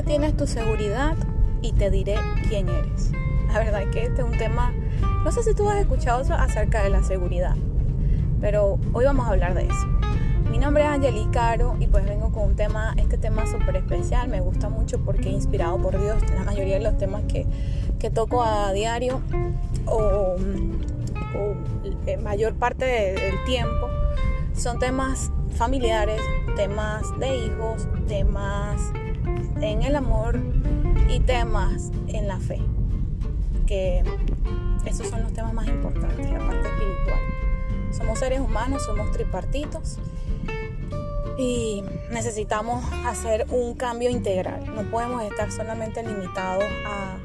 ¿Dónde tienes tu seguridad? Y te diré quién eres. La verdad es que este es un tema, no sé si tú has escuchado acerca de la seguridad, pero hoy vamos a hablar de eso. Mi nombre es Angelique Caro y pues vengo con un tema, este tema súper especial, me gusta mucho porque inspirado por Dios, la mayoría de los temas que, que toco a diario o, o mayor parte del tiempo son temas familiares, temas de hijos, temas en el amor y temas en la fe. Que esos son los temas más importantes, la parte espiritual. Somos seres humanos, somos tripartitos y necesitamos hacer un cambio integral. No podemos estar solamente limitados a,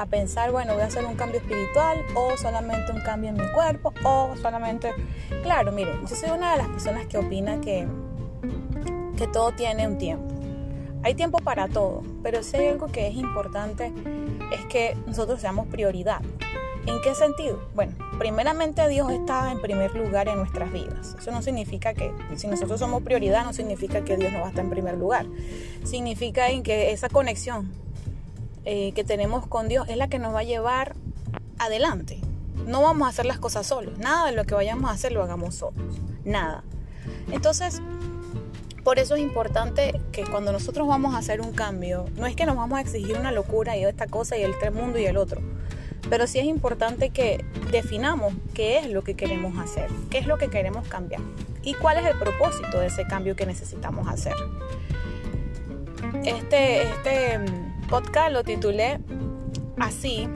a, pensar, bueno, voy a hacer un cambio espiritual o solamente un cambio en mi cuerpo o solamente... Claro, miren, yo soy una de las personas que opina que, que todo tiene un tiempo. Hay tiempo para todo, pero si hay algo que es importante es que nosotros seamos prioridad. ¿En qué sentido? Bueno, primeramente Dios está en primer lugar en nuestras vidas. Eso no significa que si nosotros somos prioridad, no significa que Dios no va a estar en primer lugar. Significa en que esa conexión eh, que tenemos con Dios es la que nos va a llevar adelante. No vamos a hacer las cosas solos. Nada de lo que vayamos a hacer lo hagamos solos. Nada. Entonces, por eso es importante que cuando nosotros vamos a hacer un cambio, no es que nos vamos a exigir una locura y esta cosa y el tres mundo y el otro, pero sí es importante que definamos qué es lo que queremos hacer, qué es lo que queremos cambiar y cuál es el propósito de ese cambio que necesitamos hacer. Este, este mm, podcast lo titulé así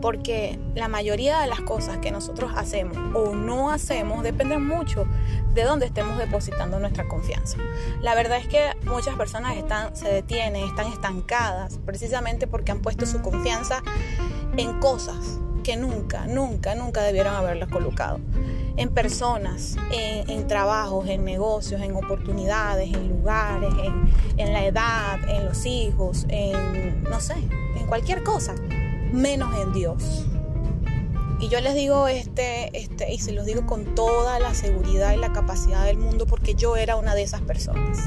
porque la mayoría de las cosas que nosotros hacemos o no hacemos dependen mucho de dónde estemos depositando nuestra confianza. La verdad es que muchas personas están, se detienen, están estancadas precisamente porque han puesto su confianza en cosas que nunca, nunca, nunca debieron haberlas colocado. En personas, en, trabajos, en negocios, en oportunidades, en lugares, en, en la edad, en los hijos, en, no sé, en cualquier cosa menos en Dios. Y yo les digo este, este, y se los digo con toda la seguridad y la capacidad del mundo, porque yo era una de esas personas.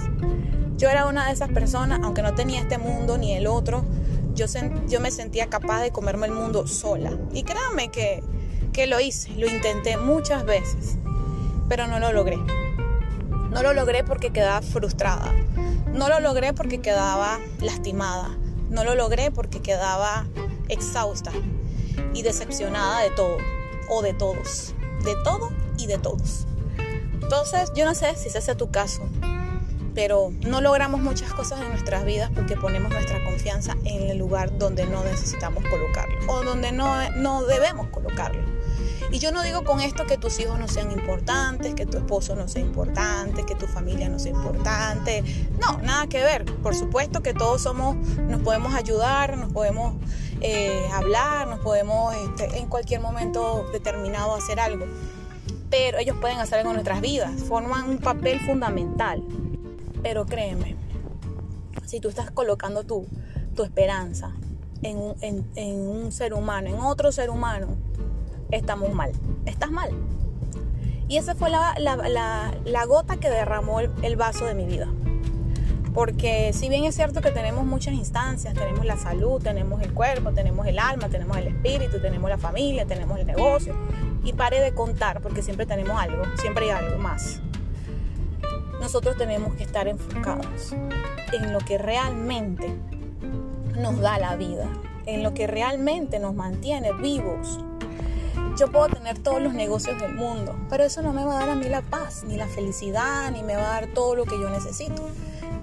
Yo era una de esas personas, aunque no tenía este mundo ni el otro, yo, yo me sentía capaz de comerme el mundo sola. Y créanme que, que lo hice, lo intenté muchas veces, pero no lo logré. No lo logré porque quedaba frustrada. No lo logré porque quedaba lastimada. No lo logré porque quedaba exhausta y decepcionada de todo o de todos, de todo y de todos. Entonces, yo no sé si ese es tu caso, pero no logramos muchas cosas en nuestras vidas porque ponemos nuestra confianza en el lugar donde no necesitamos colocarlo o donde no, no debemos colocarlo. Y yo no digo con esto que tus hijos no sean importantes, que tu esposo no sea importante, que tu familia no sea importante. No, nada que ver. Por supuesto que todos somos, nos podemos ayudar, nos podemos eh, hablar, nos podemos este, en cualquier momento determinado hacer algo. Pero ellos pueden hacer algo en nuestras vidas, forman un papel fundamental. Pero créeme, si tú estás colocando tu, tu esperanza en un, en un ser humano, en otro ser humano, estamos mal. Estás mal. Y esa fue la, la, gota que derramó el, vaso de mi vida. Porque si bien es cierto que tenemos muchas instancias, tenemos la salud, tenemos el cuerpo, tenemos el alma, tenemos el espíritu, tenemos la familia, tenemos el negocio, y pare de contar porque siempre tenemos algo, siempre hay algo más. Nosotros tenemos que estar enfocados en lo que realmente nos da la vida, en lo que realmente nos mantiene vivos, yo puedo tener todos los negocios del mundo, pero eso no me va a dar a mí la paz, ni la felicidad, ni me va a dar todo lo que yo necesito.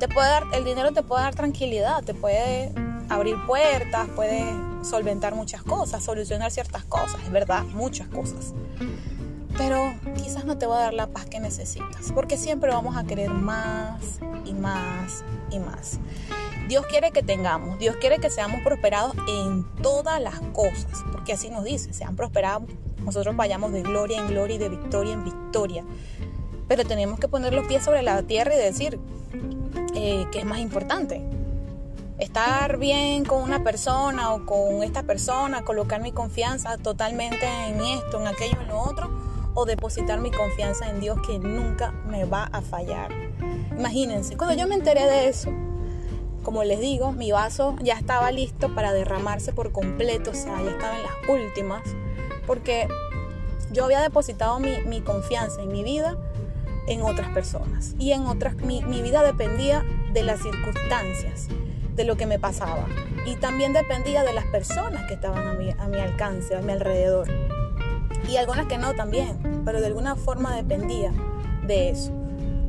Te puede dar, el dinero te puede dar tranquilidad, te puede abrir puertas, puede solventar muchas cosas, solucionar ciertas cosas, es verdad, muchas cosas. Pero quizás no te va a dar la paz que necesitas, porque siempre vamos a querer más y más y más. Dios quiere que tengamos, Dios quiere que seamos prosperados en todas las cosas, porque así nos dice, sean prosperados, nosotros vayamos de gloria en gloria y de victoria en victoria. Pero tenemos que poner los pies sobre la tierra y decir eh, qué es más importante. Estar bien con una persona o con esta persona, colocar mi confianza totalmente en esto, en aquello, en lo otro, o depositar mi confianza en Dios que nunca me va a fallar. Imagínense, cuando yo me enteré de eso, como les digo, mi vaso ya estaba listo para derramarse por completo, o sea, ya estaba en las últimas, porque yo había depositado mi, confianza en mi vida en otras personas. Y en otras, mi, vida dependía de las circunstancias, de lo que me pasaba. Y también dependía de las personas que estaban a mi, a mi alcance, a mi alrededor. Y algunas que no también, pero de alguna forma dependía de eso.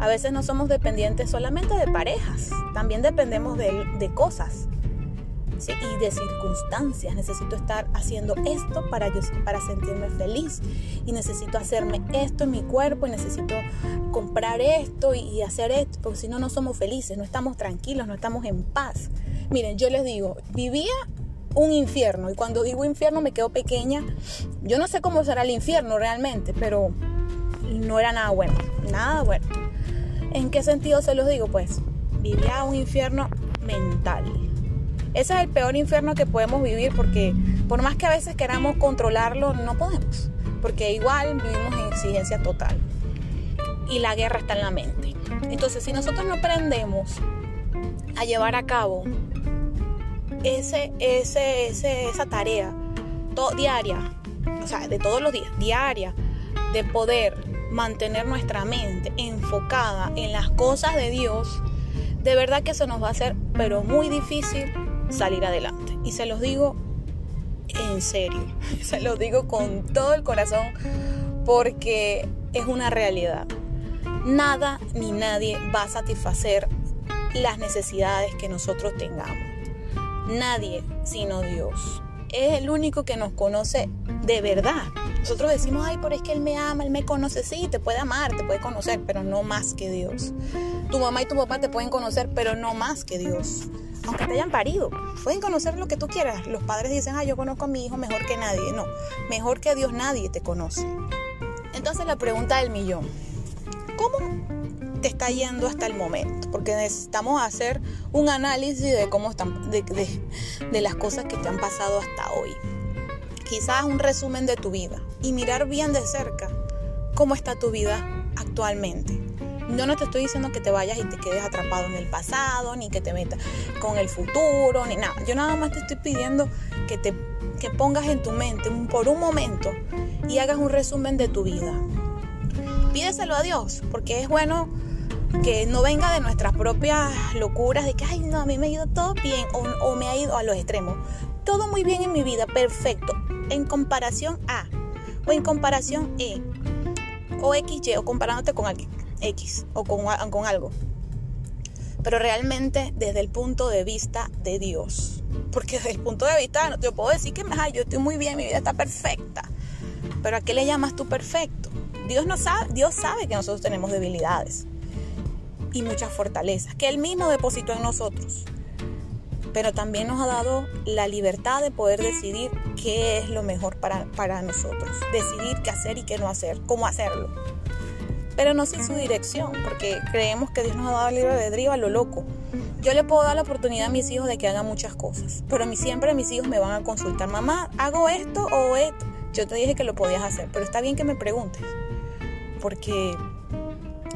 A veces no somos dependientes solamente de parejas, también dependemos de, cosas y de circunstancias. Necesito estar haciendo esto para, yo, para sentirme feliz. Y necesito hacerme esto en mi cuerpo y necesito comprar esto y, hacer esto, porque si no, no somos felices, no estamos tranquilos, no estamos en paz. Miren, yo les digo, vivía un infierno y cuando digo infierno me quedo pequeña. Yo no sé cómo será el infierno realmente, pero no era nada bueno, nada bueno. ¿En qué sentido se los digo? Pues vivía un infierno mental. Ese es el peor infierno que podemos vivir porque por más que a veces queramos controlarlo, no podemos. Porque igual vivimos en exigencia total. Y la guerra está en la mente. Entonces, si nosotros no aprendemos a llevar a cabo ese, ese, esa tarea diaria, o sea, de todos los días, diaria, de poder mantener nuestra mente enfocada en las cosas de Dios, de verdad que eso nos va a hacer, pero muy difícil salir adelante. Y se los digo en serio, se los digo con todo el corazón, porque es una realidad. Nada ni nadie va a satisfacer las necesidades que nosotros tengamos. Nadie sino Dios. Es el único que nos conoce de verdad. Nosotros decimos, ay, pero es que Él me ama, Él me conoce. Sí, te puede amar, te puede conocer, pero no más que Dios. Tu mamá y tu papá te pueden conocer, pero no más que Dios. Aunque te hayan parido, pueden conocer lo que tú quieras. Los padres dicen, ay, yo conozco a mi hijo mejor que nadie. No, mejor que Dios nadie te conoce. Entonces la pregunta del millón, ¿cómo te está yendo hasta el momento? Porque necesitamos hacer un análisis de cómo están, de, de las cosas que te han pasado hasta hoy quizás un resumen de tu vida y mirar bien de cerca cómo está tu vida actualmente. Yo no te estoy diciendo que te vayas y te quedes atrapado en el pasado, ni que te metas con el futuro, ni nada. Yo nada más te estoy pidiendo que te que pongas en tu mente por un momento y hagas un resumen de tu vida. Pídeselo a Dios, porque es bueno que no venga de nuestras propias locuras de que, ay, no, a mí me ha ido todo bien o, me ha ido a los extremos. Todo muy bien en mi vida, perfecto en comparación a, o en comparación E, o XY, o comparándote con alguien, X, o con, con algo. Pero realmente desde el punto de vista de Dios. Porque desde el punto de vista, yo puedo decir que yo estoy muy bien, mi vida está perfecta. Pero ¿a qué le llamas tú perfecto? Dios, no sabe, Dios sabe que nosotros tenemos debilidades y muchas fortalezas que Él mismo depositó en nosotros pero también nos ha dado la libertad de poder decidir qué es lo mejor para, para nosotros, decidir qué hacer y qué no hacer, cómo hacerlo. Pero no sin su dirección, porque creemos que Dios nos ha dado el libre albedrío a lo loco. Yo le puedo dar la oportunidad a mis hijos de que hagan muchas cosas, pero a mí siempre mis hijos me van a consultar, mamá, ¿hago esto o esto? Yo te dije que lo podías hacer, pero está bien que me preguntes, porque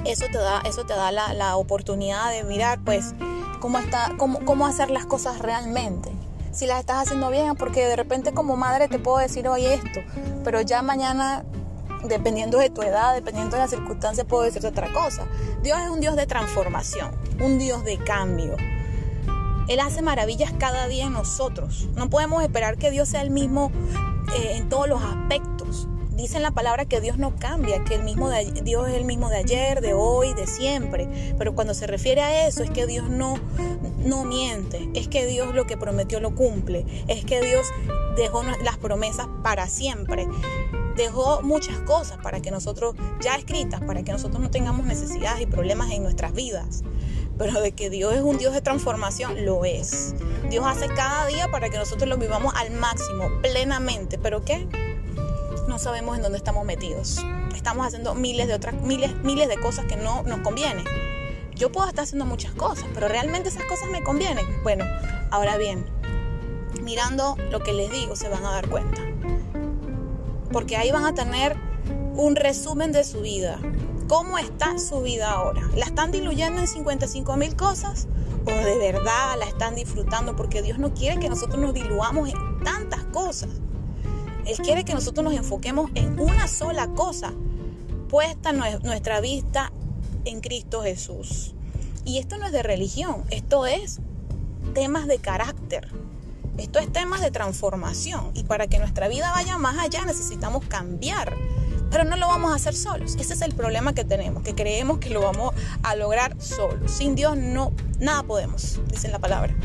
eso te da, eso te da la, oportunidad de mirar, pues, cómo, está, cómo hacer las cosas realmente. Si las estás haciendo bien, porque de repente como madre te puedo decir hoy esto, pero ya mañana, dependiendo de tu edad, dependiendo de las circunstancias, puedo decirte otra cosa. Dios es un Dios de transformación, un Dios de cambio. Él hace maravillas cada día en nosotros. No podemos esperar que Dios sea el mismo eh, en todos los aspectos dice en la palabra que Dios no cambia, que el mismo Dios es el mismo de ayer, de hoy, de siempre. Pero cuando se refiere a eso es que Dios no, no miente, es que Dios lo que prometió lo cumple, es que Dios dejó las promesas para siempre. Dejó muchas cosas para que nosotros, ya escritas, para que nosotros no tengamos necesidades y problemas en nuestras vidas. Pero de que Dios es un Dios de transformación, lo es. Dios hace cada día para que nosotros lo vivamos al máximo, plenamente. ¿Pero qué? No sabemos en dónde estamos metidos. Estamos haciendo miles de otras, miles, miles de cosas que no nos convienen. Yo puedo estar haciendo muchas cosas, pero realmente esas cosas me convienen. Bueno, ahora bien, mirando lo que les digo, se van a dar cuenta. Porque ahí van a tener un resumen de su vida. ¿Cómo está su vida ahora? ¿La están diluyendo en 55 mil cosas? ¿O de verdad la están disfrutando? Porque Dios no quiere que nosotros nos diluamos en tantas cosas. Él quiere que nosotros nos enfoquemos en una sola cosa, puesta nuestra vista en Cristo Jesús. Y esto no es de religión, esto es temas de carácter. Esto es temas de transformación. Y para que nuestra vida vaya más allá necesitamos cambiar pero no lo vamos a hacer solos. Ese es el problema que tenemos, que creemos que lo vamos a lograr solos. Sin Dios no, nada podemos, dice la palabra.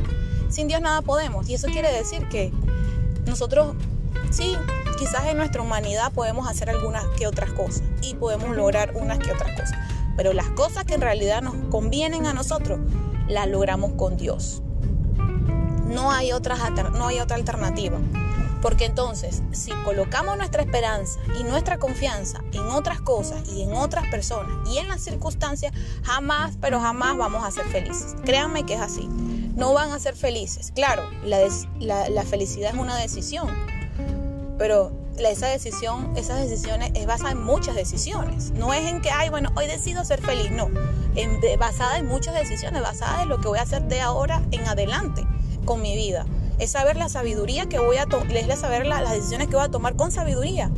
Sin Dios nada podemos. Y eso quiere decir que nosotros, sí, quizás en nuestra humanidad podemos hacer algunas que otras cosas y podemos lograr unas que otras cosas. Pero las cosas que en realidad nos convienen a nosotros, las logramos con Dios. No hay, otras, no hay otra alternativa. Porque entonces, si colocamos nuestra esperanza y nuestra confianza en otras cosas y en otras personas y en las circunstancias, jamás, pero jamás vamos a ser felices. Créanme que es así. No van a ser felices. Claro, la, felicidad es una decisión, pero esa decisión, esas decisiones es basada en muchas decisiones. No es en que, ay, bueno, hoy decido ser feliz. No, basada en muchas decisiones, basada en lo que voy a hacer de ahora en adelante con mi vida es saber la sabiduría que voy a tomar, es saber las decisiones que voy a tomar con sabiduría.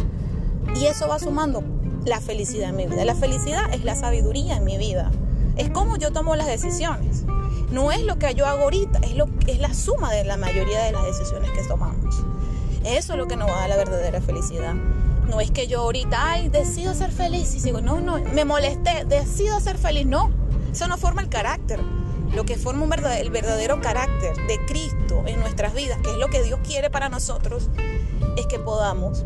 Y eso va sumando la felicidad en mi vida. La felicidad es la sabiduría en mi vida. Es como yo tomo las decisiones. No es lo que yo hago ahorita, es, lo, es la suma de la mayoría de las decisiones que tomamos. Eso es lo que nos va a dar la verdadera felicidad. No es que yo ahorita, ay, decido ser feliz y sigo, no, no, me molesté, decido ser feliz. No, eso no forma el carácter lo que forma el verdadero carácter de Cristo en nuestras vidas, que es lo que Dios quiere para nosotros, es que podamos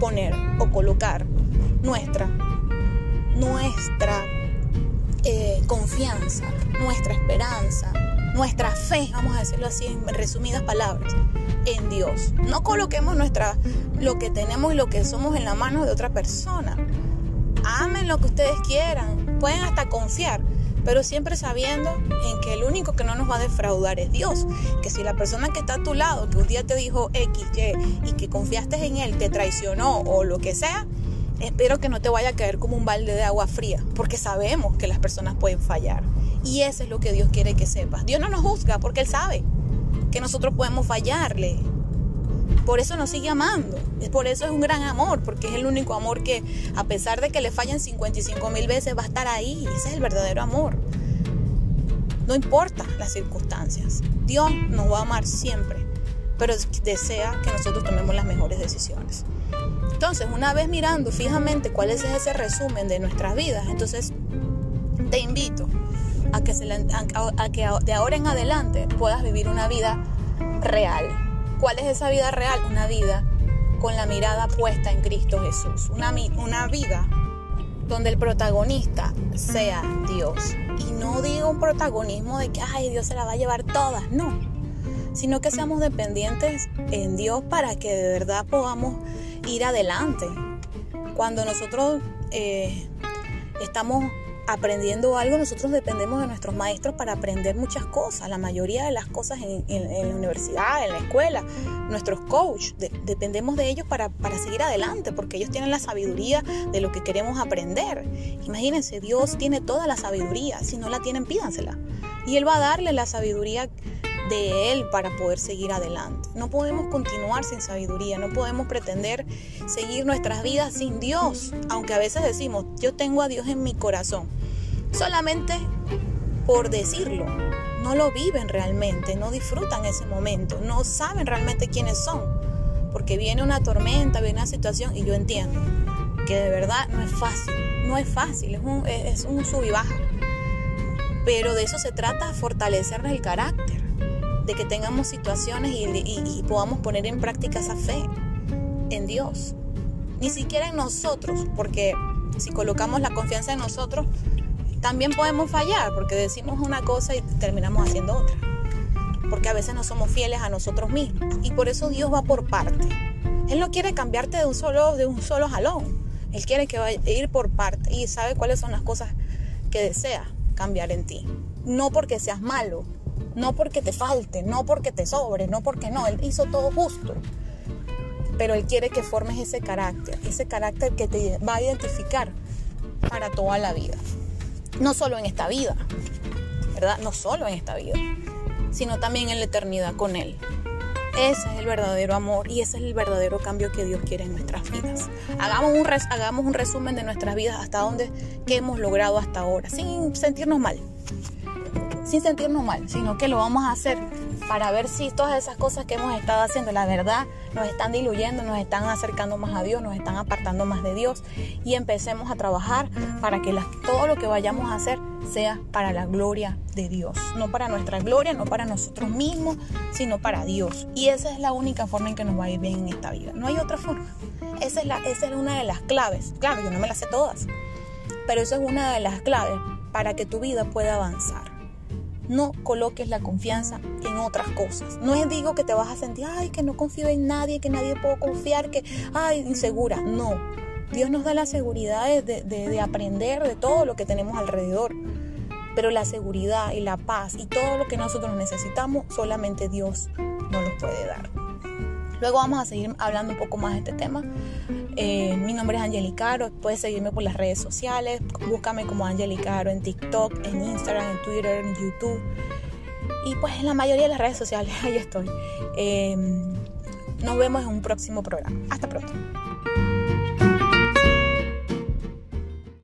poner o colocar nuestra, nuestra eh, confianza, nuestra esperanza, nuestra fe, vamos a decirlo así en resumidas palabras, en Dios. No coloquemos nuestra, lo que tenemos y lo que somos en la mano de otra persona. Amen lo que ustedes quieran, pueden hasta confiar, pero siempre sabiendo en que el único que no nos va a defraudar es Dios. Que si la persona que está a tu lado, que un día te dijo X, Y y que confiaste en él, te traicionó o lo que sea, espero que no te vaya a caer como un balde de agua fría, porque sabemos que las personas pueden fallar. Y eso es lo que Dios quiere que sepas. Dios no nos juzga porque Él sabe que nosotros podemos fallarle. Por eso nos sigue amando. Por eso es un gran amor, porque es el único amor que, a pesar de que le fallen 55 mil veces, va a estar ahí. Ese es el verdadero amor. No importa las circunstancias. Dios nos va a amar siempre, pero desea que nosotros tomemos las mejores decisiones. Entonces, una vez mirando fijamente cuál es ese resumen de nuestras vidas, entonces te invito a que, que de ahora en adelante puedas vivir una vida real, ¿Cuál es esa vida real? Una vida con la mirada puesta en Cristo Jesús. Una, una vida donde el protagonista sea Dios. Y no digo un protagonismo de que, ay, Dios se la va a llevar todas, no. Sino que seamos dependientes en Dios para que de verdad podamos ir adelante. Cuando nosotros eh, estamos aprendiendo algo, nosotros dependemos de nuestros maestros para aprender muchas cosas, la mayoría de las cosas en, la universidad, en la escuela, nuestros coaches, dependemos de ellos para, para, seguir adelante, porque ellos tienen la sabiduría de lo que queremos aprender. Imagínense, Dios tiene toda la sabiduría, si no la tienen, pídansela. Y Él va a darle la sabiduría de Él para poder seguir adelante. No podemos continuar sin sabiduría, no podemos pretender seguir nuestras vidas sin Dios, aunque a veces decimos, yo tengo a Dios en mi corazón, solamente por decirlo. No lo viven realmente, no disfrutan ese momento, no saben realmente quiénes son, porque viene una tormenta, viene una situación y yo entiendo que de verdad no es fácil, no es fácil, es un, es un sub y baja. Pero de eso se trata, fortalecer el carácter de que tengamos situaciones y, podamos poner en práctica esa fe en Dios. Ni siquiera en nosotros, porque si colocamos la confianza en nosotros, también podemos fallar, porque decimos una cosa y terminamos haciendo otra. Porque a veces no somos fieles a nosotros mismos. Y por eso Dios va por parte. Él no quiere cambiarte de un solo, de un solo jalón. Él quiere que vaya ir por parte y sabe cuáles son las cosas que desea cambiar en ti. No porque seas malo, no porque te falte, no porque te sobre, no porque no. Él hizo todo justo. Pero Él quiere que formes ese carácter, ese carácter que te va a identificar para toda la vida. No solo en esta vida, ¿verdad? No solo en esta vida, sino también en la eternidad con Él. Ese es el verdadero amor y ese es el verdadero cambio que Dios quiere en nuestras vidas. Hagamos un, hagamos un resumen de nuestras vidas hasta donde que hemos logrado hasta ahora, sin sentirnos mal. Sin sentirnos mal, sino que lo vamos a hacer para ver si todas esas cosas que hemos estado haciendo, la verdad, nos están diluyendo, nos están acercando más a Dios, nos están apartando más de Dios y empecemos a trabajar para que todo lo que vayamos a hacer sea para la gloria de Dios, no para nuestra gloria, no para nosotros mismos, sino para Dios. Y esa es la única forma en que nos va a ir bien en esta vida. No hay otra forma. Esa es, la, esa es una de las claves. Claro, yo no me las sé todas, pero esa es una de las claves para que tu vida pueda avanzar no coloques la confianza en otras cosas. No es digo que te vas a sentir, ay, que no confío en nadie, que nadie puedo confiar, que, ay, insegura. No. Dios nos da la seguridad de, de aprender de todo lo que tenemos alrededor. Pero la seguridad y la paz y todo lo que nosotros necesitamos, solamente Dios nos lo puede dar. Luego vamos a seguir hablando un poco más de este tema. Eh, mi nombre es Angelicaro, puedes seguirme por las redes sociales, búscame como Angelicaro en TikTok, en Instagram, en Twitter, en YouTube. Y pues en la mayoría de las redes sociales, ahí estoy. Eh, nos vemos en un próximo programa. Hasta pronto.